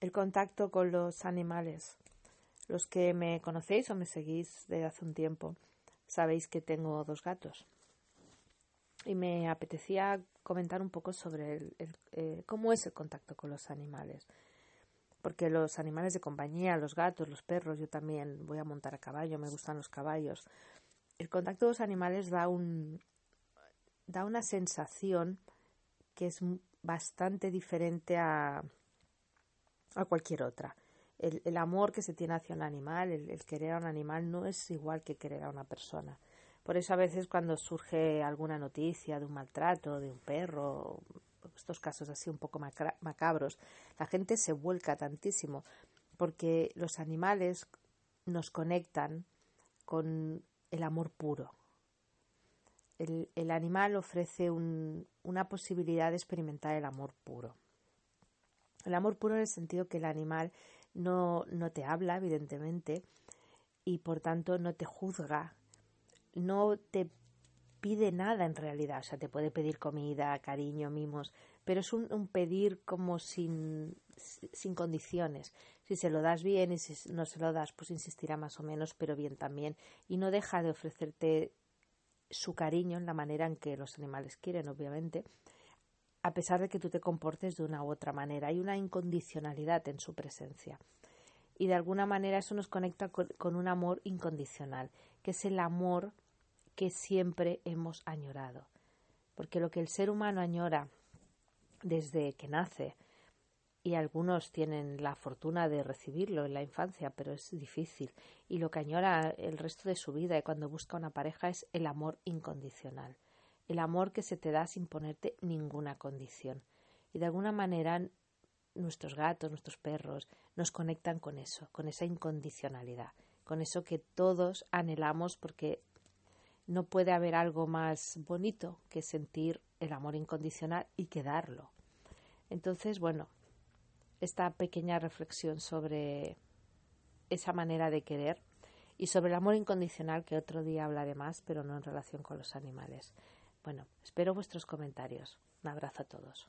el contacto con los animales. Los que me conocéis o me seguís desde hace un tiempo sabéis que tengo dos gatos. Y me apetecía comentar un poco sobre eh, cómo es el contacto con los animales. Porque los animales de compañía, los gatos, los perros, yo también voy a montar a caballo, me gustan los caballos. El contacto con los animales da, un, da una sensación que es bastante diferente a, a cualquier otra. El, amor que se tiene hacia un animal, el, querer a un animal, no es igual que querer a una persona. Por eso a veces cuando surge alguna noticia de un maltrato de un perro, estos casos así un poco macabros, la gente se vuelca tantísimo porque los animales nos conectan con el amor puro. El, animal ofrece una posibilidad de experimentar el amor puro. El amor puro en el sentido que el animal no, no te habla, evidentemente, y por tanto no te juzga, no te pide nada en realidad, o sea, te puede pedir comida, cariño, mimos, pero es un, pedir como sin, sin, condiciones. Si se lo das bien y si no se lo das, pues insistirá más o menos, pero bien también. Y no deja de ofrecerte su cariño en la manera en que los animales quieren, obviamente, a pesar de que tú te comportes de una u otra manera. Hay una incondicionalidad en su presencia. Y de alguna manera eso nos conecta con, un amor incondicional, que es el amor que siempre hemos añorado. Porque lo que el ser humano añora desde que nace, y algunos tienen la fortuna de recibirlo en la infancia, pero es difícil, y lo que añora el resto de su vida y cuando busca una pareja es el amor incondicional el amor que se te da sin ponerte ninguna condición. Y de alguna manera nuestros gatos, nuestros perros nos conectan con eso, con esa incondicionalidad, con eso que todos anhelamos porque no puede haber algo más bonito que sentir el amor incondicional y que darlo. Entonces, bueno, esta pequeña reflexión sobre esa manera de querer y sobre el amor incondicional que otro día hablaré más, pero no en relación con los animales. Bueno, espero vuestros comentarios. Un abrazo a todos.